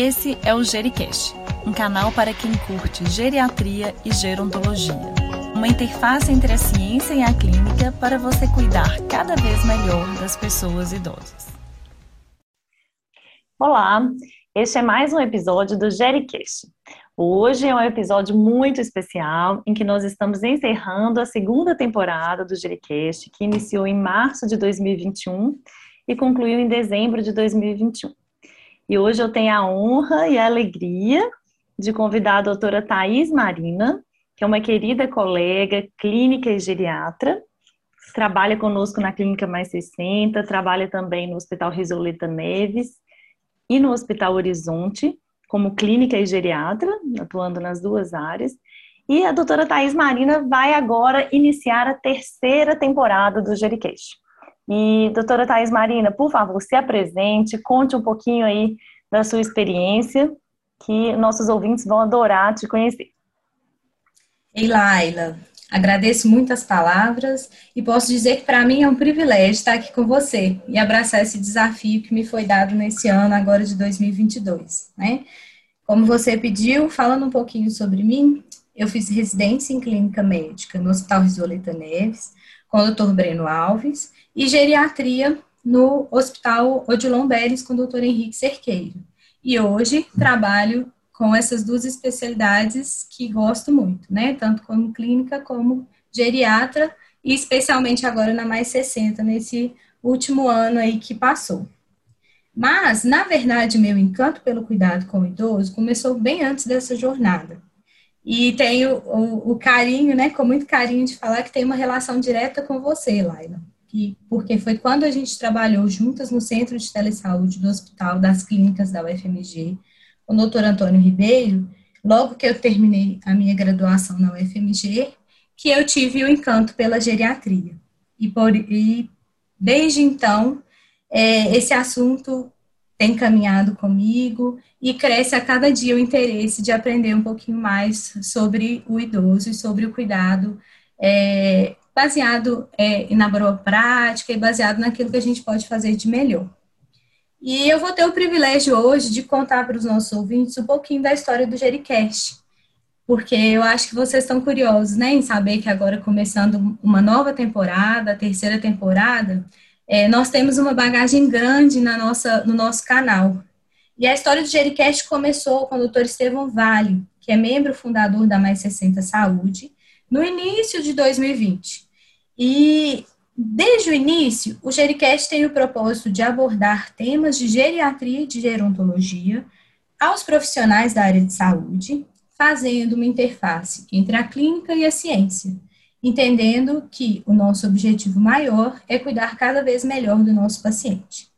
Esse é o Gericast, um canal para quem curte geriatria e gerontologia. Uma interface entre a ciência e a clínica para você cuidar cada vez melhor das pessoas idosas. Olá, este é mais um episódio do Gericast. Hoje é um episódio muito especial em que nós estamos encerrando a segunda temporada do Gericast, que iniciou em março de 2021 e concluiu em dezembro de 2021. E hoje eu tenho a honra e a alegria de convidar a doutora Thais Marina, que é uma querida colega clínica e geriatra, trabalha conosco na Clínica Mais 60, trabalha também no Hospital Risoleta Neves e no Hospital Horizonte, como clínica e geriatra, atuando nas duas áreas. E a doutora Thais Marina vai agora iniciar a terceira temporada do Gericast. E, doutora Thais Marina, por favor, se apresente, conte um pouquinho aí da sua experiência, que nossos ouvintes vão adorar te conhecer. Ei, Laila, agradeço muito as palavras e posso dizer que para mim é um privilégio estar aqui com você e abraçar esse desafio que me foi dado nesse ano, agora de 2022, né? Como você pediu, falando um pouquinho sobre mim, eu fiz residência em clínica médica no Hospital Risoleta Neves, com o Dr. Breno Alves, e geriatria no Hospital Odilon Beres com o doutor Henrique Cerqueiro. E hoje trabalho com essas duas especialidades que gosto muito, né? Tanto como clínica como geriatra, e especialmente agora na Mais 60, nesse último ano aí que passou. Mas, na verdade, meu encanto pelo cuidado com o idoso começou bem antes dessa jornada. E tenho o, o carinho, né, com muito carinho de falar que tem uma relação direta com você, Laila que, porque foi quando a gente trabalhou juntas no Centro de Telesaúde do Hospital das Clínicas da UFMG, com o doutor Antônio Ribeiro, logo que eu terminei a minha graduação na UFMG, que eu tive o encanto pela geriatria. E, por, e desde então, é, esse assunto tem caminhado comigo e cresce a cada dia o interesse de aprender um pouquinho mais sobre o idoso e sobre o cuidado é, baseado é, na boa prática e baseado naquilo que a gente pode fazer de melhor. E eu vou ter o privilégio hoje de contar para os nossos ouvintes um pouquinho da história do Jericast, porque eu acho que vocês estão curiosos, né, em saber que agora começando uma nova temporada, a terceira temporada, é, nós temos uma bagagem grande na nossa, no nosso canal. E a história do Jericast começou com o doutor Estevão Vale, que é membro fundador da Mais 60 Saúde, no início de 2020. E desde o início, o Gericast tem o propósito de abordar temas de geriatria e de gerontologia aos profissionais da área de saúde, fazendo uma interface entre a clínica e a ciência, entendendo que o nosso objetivo maior é cuidar cada vez melhor do nosso paciente.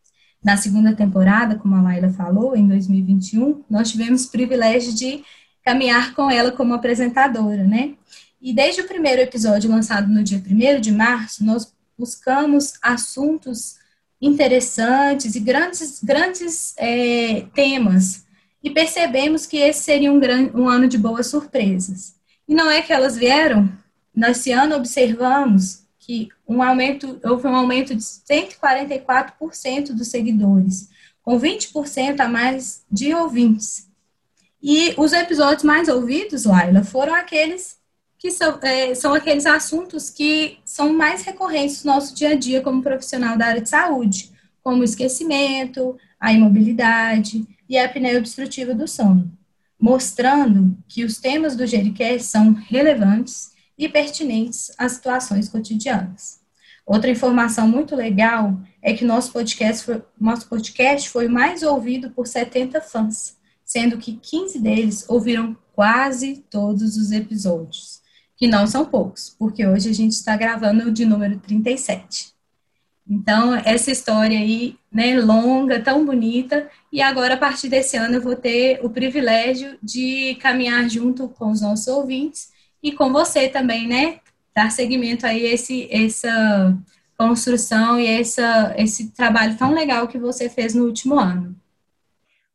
Na segunda temporada, como a Laila falou, em 2021, nós tivemos o privilégio de caminhar com ela como apresentadora, né? E desde o primeiro episódio lançado no dia 1 de março, nós buscamos assuntos interessantes e grandes, grandes é, temas. E percebemos que esse seria um, grande, um ano de boas surpresas. E não é que elas vieram, nesse ano observamos que um aumento, houve um aumento de 144% dos seguidores, com 20% a mais de ouvintes. E os episódios mais ouvidos, Laila, foram aqueles que são, é, são aqueles assuntos que são mais recorrentes no nosso dia a dia como profissional da área de saúde, como o esquecimento, a imobilidade e a apneia obstrutiva do sono, mostrando que os temas do Gericast são relevantes e pertinentes às situações cotidianas. Outra informação muito legal é que nosso podcast foi, nosso podcast foi mais ouvido por 70 fãs, sendo que 15 deles ouviram quase todos os episódios que não são poucos, porque hoje a gente está gravando de número 37. Então, essa história aí, né, longa, tão bonita, e agora, a partir desse ano, eu vou ter o privilégio de caminhar junto com os nossos ouvintes e com você também, né, dar seguimento aí a esse, essa construção e essa, esse trabalho tão legal que você fez no último ano.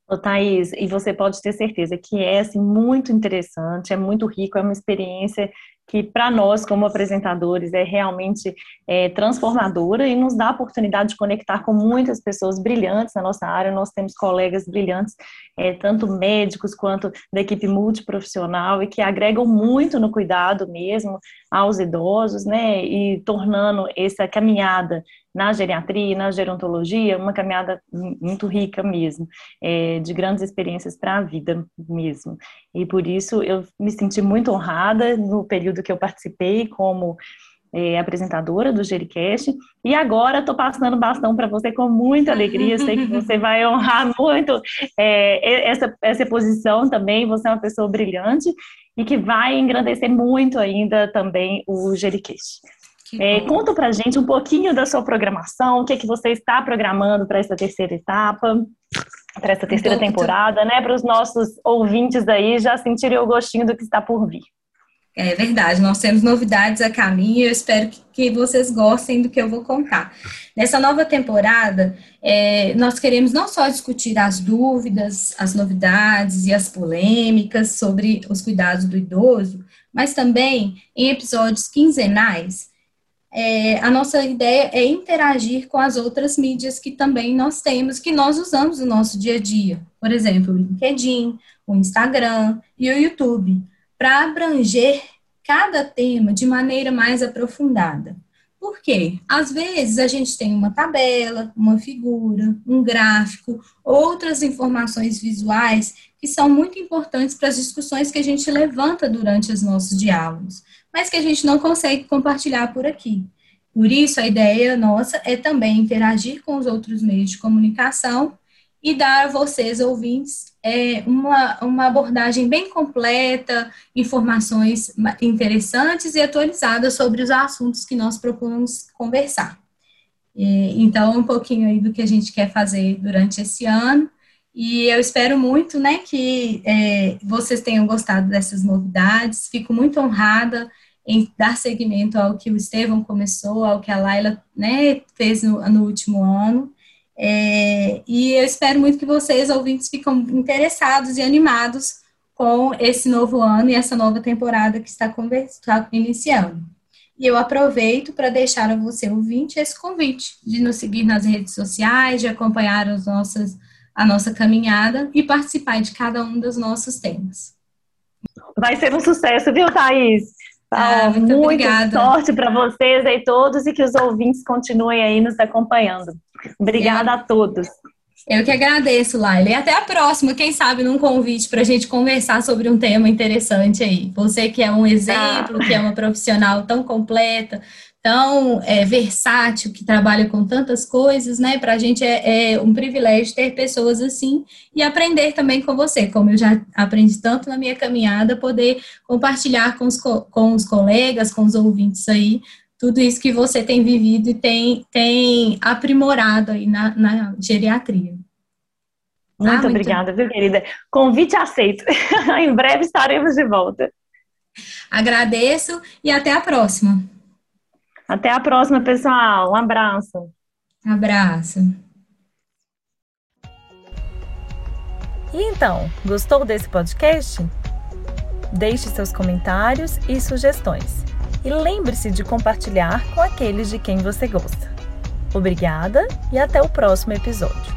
Ô, Thaís, e você pode ter certeza que é assim, muito interessante, é muito rico, é uma experiência que para nós, como apresentadores, é realmente é, transformadora e nos dá a oportunidade de conectar com muitas pessoas brilhantes na nossa área. Nós temos colegas brilhantes, é, tanto médicos quanto da equipe multiprofissional, e que agregam muito no cuidado mesmo aos idosos, né, e tornando essa caminhada na geriatria na gerontologia, uma caminhada muito rica mesmo, é, de grandes experiências para a vida mesmo. E por isso eu me senti muito honrada no período que eu participei como é, apresentadora do Gericast, e agora estou passando bastão para você com muita alegria, sei que você vai honrar muito é, essa, essa posição também, você é uma pessoa brilhante, e que vai engrandecer muito ainda também o Gericast. É, conta para gente um pouquinho da sua programação, o que, é que você está programando para essa terceira etapa, para essa terceira temporada, né? Para os nossos ouvintes aí já sentirem o gostinho do que está por vir. É verdade, nós temos novidades a caminho e eu espero que, que, vocês gostem do que eu vou contar. Nessa nova temporada, é, nós queremos não só discutir as dúvidas, as novidades e as polêmicas sobre os cuidados do idoso, mas também em episódios quinzenais é, a nossa ideia é interagir com as outras mídias que também nós temos, que nós usamos no nosso dia a dia. Por exemplo, o LinkedIn, o Instagram e o YouTube, para abranger cada tema de maneira mais aprofundada. Por quê? Às vezes a gente tem uma tabela, uma figura, um gráfico, outras informações visuais que são muito importantes para as discussões que a gente levanta durante os nossos diálogos mas que a gente não consegue compartilhar por aqui. Por isso, a ideia nossa é também interagir com os outros meios de comunicação e dar a vocês, ouvintes, é, uma, uma abordagem bem completa, informações interessantes e atualizadas sobre os assuntos que nós propomos conversar. E, então, um pouquinho aí do que a gente quer fazer durante esse ano. E eu espero muito, né, que é, vocês tenham gostado dessas novidades. Fico muito honrada em dar seguimento ao que o Estevão começou, ao que a Laila né, fez no, no último ano. É, e eu espero muito que vocês, ouvintes, fiquem interessados e animados com esse novo ano e essa nova temporada que está, está iniciando. E eu aproveito para deixar a você, ouvinte, esse convite de nos seguir nas redes sociais, de acompanhar as nossas, a nossa caminhada e participar de cada um dos nossos temas. Vai ser um sucesso, viu, Thaís? Ah, muito Muita obrigada. sorte para vocês aí todos e que os ouvintes continuem aí nos acompanhando. Obrigada eu, a todos. Eu que agradeço, Laila. E até a próxima, quem sabe, num convite para a gente conversar sobre um tema interessante aí. Você que é um exemplo, ah. que é uma profissional tão completa, tão é, versátil, que trabalha com tantas coisas, né? Para a gente é, é, um privilégio ter pessoas assim e aprender também com você, como eu já aprendi tanto na minha caminhada, poder compartilhar com os, com os colegas, com os ouvintes aí, tudo isso que você tem vivido e tem, tem aprimorado aí na, na geriatria. Muito, ah, muito obrigada, viu, querida? Convite aceito. em breve estaremos de volta. Agradeço e até a próxima. Até a próxima, pessoal. Um abraço. Abraço. E então, gostou desse podcast? Deixe seus comentários e sugestões. E lembre-se de compartilhar com aqueles de quem você gosta. Obrigada e até o próximo episódio.